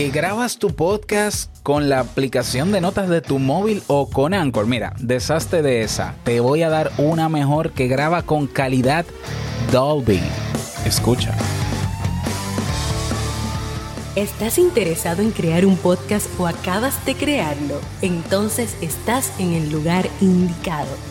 que grabas tu podcast con la aplicación de notas de tu móvil o con Anchor. Mira, deshazte de esa. Te voy a dar una mejor que graba con calidad Dolby. Escucha. ¿Estás interesado en crear un podcast o acabas de crearlo? Entonces estás en el lugar indicado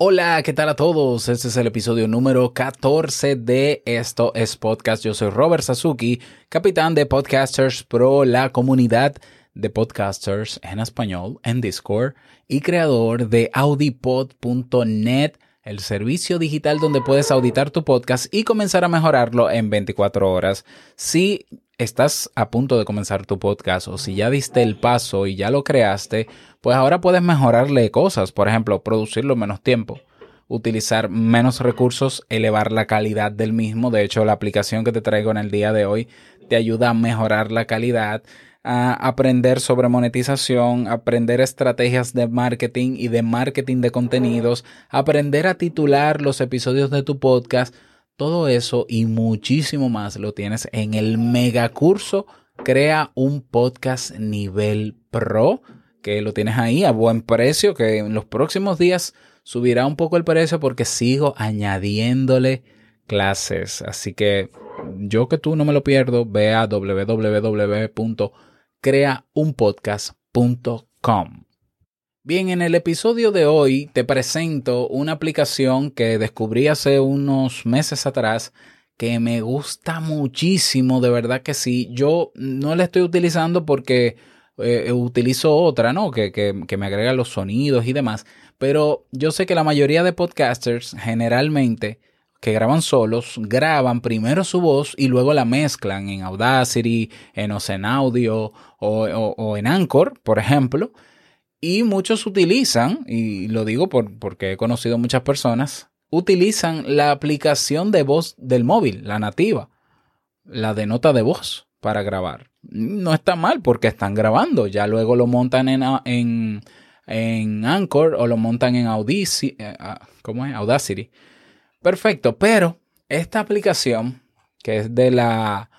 Hola, ¿qué tal a todos? Este es el episodio número 14 de Esto es Podcast. Yo soy Robert Sasuki, capitán de Podcasters Pro, la comunidad de podcasters en español en Discord y creador de audipod.net, el servicio digital donde puedes auditar tu podcast y comenzar a mejorarlo en 24 horas. Si estás a punto de comenzar tu podcast o si ya diste el paso y ya lo creaste, pues ahora puedes mejorarle cosas, por ejemplo, producirlo menos tiempo, utilizar menos recursos, elevar la calidad del mismo. De hecho, la aplicación que te traigo en el día de hoy te ayuda a mejorar la calidad, a aprender sobre monetización, aprender estrategias de marketing y de marketing de contenidos, aprender a titular los episodios de tu podcast todo eso y muchísimo más lo tienes en el mega curso Crea un podcast nivel pro, que lo tienes ahí a buen precio, que en los próximos días subirá un poco el precio porque sigo añadiéndole clases. Así que yo que tú no me lo pierdo, ve a www.creaunpodcast.com. Bien, en el episodio de hoy te presento una aplicación que descubrí hace unos meses atrás que me gusta muchísimo, de verdad que sí. Yo no la estoy utilizando porque eh, utilizo otra, ¿no? Que, que me agrega los sonidos y demás. Pero yo sé que la mayoría de podcasters generalmente que graban solos, graban primero su voz y luego la mezclan en Audacity, en Ocean Audio o, o en Anchor, por ejemplo. Y muchos utilizan, y lo digo por, porque he conocido muchas personas, utilizan la aplicación de voz del móvil, la nativa, la de nota de voz para grabar. No está mal porque están grabando, ya luego lo montan en, en, en Anchor o lo montan en Audacity, eh, ah, ¿cómo es? Audacity. Perfecto, pero esta aplicación, que es de la,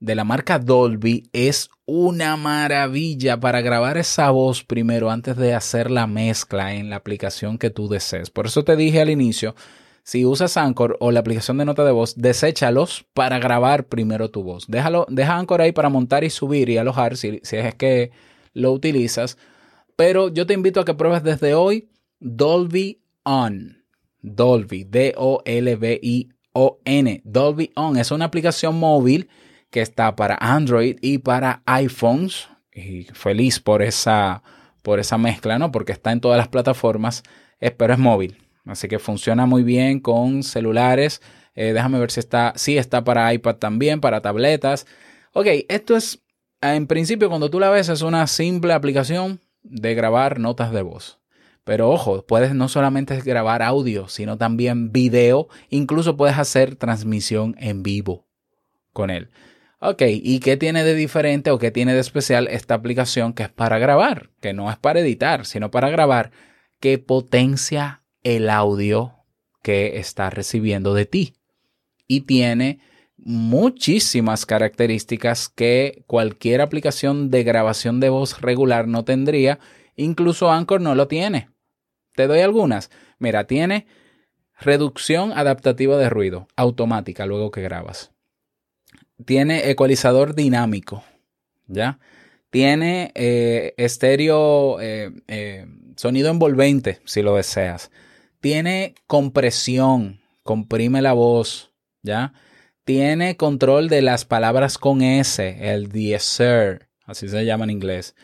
de la marca Dolby, es una maravilla para grabar esa voz primero antes de hacer la mezcla en la aplicación que tú desees. Por eso te dije al inicio, si usas Anchor o la aplicación de nota de voz, deséchalos para grabar primero tu voz. Déjalo, deja Anchor ahí para montar y subir y alojar si, si es que lo utilizas. Pero yo te invito a que pruebes desde hoy Dolby On. Dolby, D-O-L-B-I-O-N. Dolby On es una aplicación móvil que está para Android y para iPhones. Y feliz por esa, por esa mezcla, ¿no? Porque está en todas las plataformas, pero es móvil. Así que funciona muy bien con celulares. Eh, déjame ver si está. Sí, está para iPad también, para tabletas. Ok, esto es, en principio, cuando tú la ves, es una simple aplicación de grabar notas de voz. Pero ojo, puedes no solamente grabar audio, sino también video. Incluso puedes hacer transmisión en vivo con él. Ok, ¿y qué tiene de diferente o qué tiene de especial esta aplicación que es para grabar? Que no es para editar, sino para grabar, que potencia el audio que está recibiendo de ti. Y tiene muchísimas características que cualquier aplicación de grabación de voz regular no tendría. Incluso Anchor no lo tiene. Te doy algunas. Mira, tiene reducción adaptativa de ruido automática luego que grabas tiene ecualizador dinámico, ¿ya? Tiene eh, estéreo, eh, eh, sonido envolvente, si lo deseas. Tiene compresión, comprime la voz, ¿ya? Tiene control de las palabras con S, el deesser, así se llama en inglés.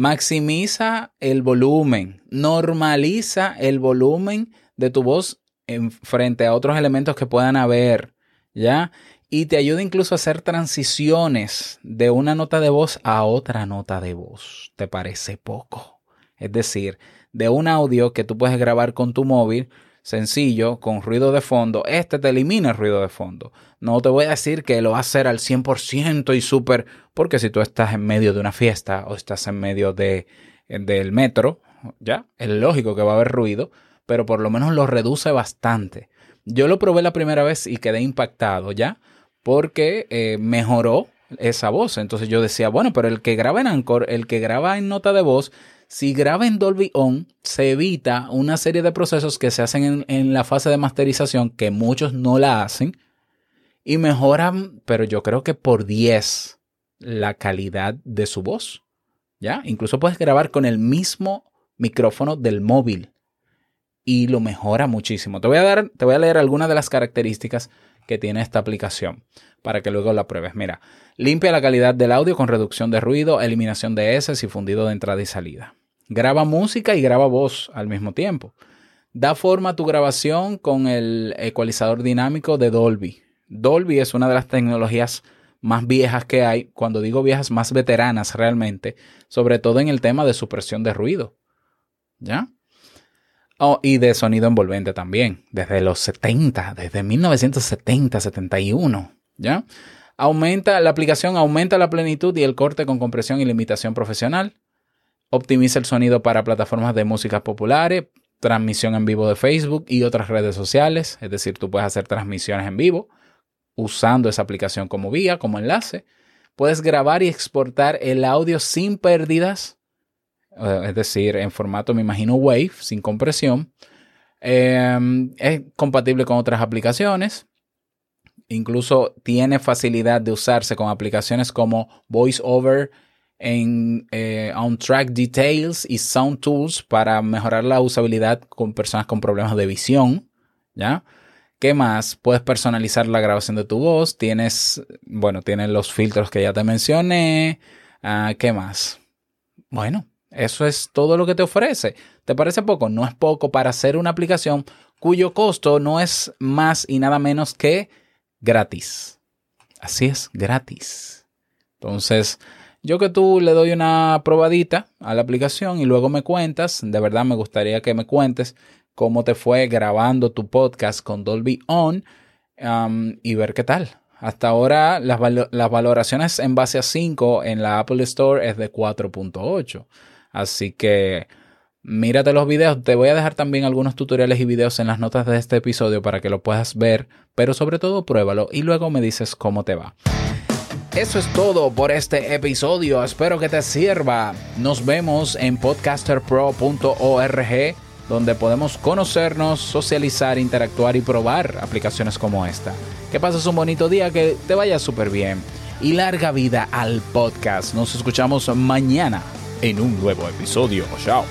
Maximiza el volumen, normaliza el volumen de tu voz en, frente a otros elementos que puedan haber, ¿ya? y te ayuda incluso a hacer transiciones de una nota de voz a otra nota de voz. ¿Te parece poco? Es decir, de un audio que tú puedes grabar con tu móvil, sencillo, con ruido de fondo, este te elimina el ruido de fondo. No te voy a decir que lo va a hacer al 100% y súper, porque si tú estás en medio de una fiesta o estás en medio de, del metro, ya, es lógico que va a haber ruido, pero por lo menos lo reduce bastante. Yo lo probé la primera vez y quedé impactado, ¿ya? porque eh, mejoró esa voz. Entonces yo decía, bueno, pero el que graba en Anchor, el que graba en nota de voz, si graba en Dolby On, se evita una serie de procesos que se hacen en, en la fase de masterización, que muchos no la hacen, y mejoran, pero yo creo que por 10 la calidad de su voz. ¿Ya? Incluso puedes grabar con el mismo micrófono del móvil y lo mejora muchísimo. Te voy a dar, te voy a leer algunas de las características que tiene esta aplicación para que luego la pruebes. Mira, limpia la calidad del audio con reducción de ruido, eliminación de S y fundido de entrada y salida. Graba música y graba voz al mismo tiempo. Da forma a tu grabación con el ecualizador dinámico de Dolby. Dolby es una de las tecnologías más viejas que hay, cuando digo viejas, más veteranas realmente, sobre todo en el tema de supresión de ruido. ¿Ya? Oh, y de sonido envolvente también, desde los 70, desde 1970, 71, ¿ya? Aumenta, la aplicación aumenta la plenitud y el corte con compresión y limitación profesional. Optimiza el sonido para plataformas de música populares, transmisión en vivo de Facebook y otras redes sociales. Es decir, tú puedes hacer transmisiones en vivo usando esa aplicación como vía, como enlace. Puedes grabar y exportar el audio sin pérdidas eh, es decir, en formato, me imagino, Wave, sin compresión. Em, es compatible con otras aplicaciones. Incluso tiene facilidad de usarse con aplicaciones como VoiceOver en eh, On Track Details y Sound Tools para mejorar la usabilidad con personas con problemas de visión. ¿Ya? ¿Qué más? Puedes personalizar la grabación de tu voz. Tienes, bueno, tienes los filtros que ya te mencioné. Ah, ¿Qué más? Bueno, eso es todo lo que te ofrece. ¿Te parece poco? No es poco para hacer una aplicación cuyo costo no es más y nada menos que gratis. Así es, gratis. Entonces, yo que tú le doy una probadita a la aplicación y luego me cuentas, de verdad me gustaría que me cuentes cómo te fue grabando tu podcast con Dolby On um, y ver qué tal. Hasta ahora las, las valoraciones en base a 5 en la Apple Store es de 4.8. Así que mírate los videos. Te voy a dejar también algunos tutoriales y videos en las notas de este episodio para que lo puedas ver, pero sobre todo pruébalo y luego me dices cómo te va. Eso es todo por este episodio. Espero que te sirva. Nos vemos en podcasterpro.org donde podemos conocernos, socializar, interactuar y probar aplicaciones como esta. Que pases un bonito día, que te vaya súper bien y larga vida al podcast. Nos escuchamos mañana en un nuevo episodio. Chao.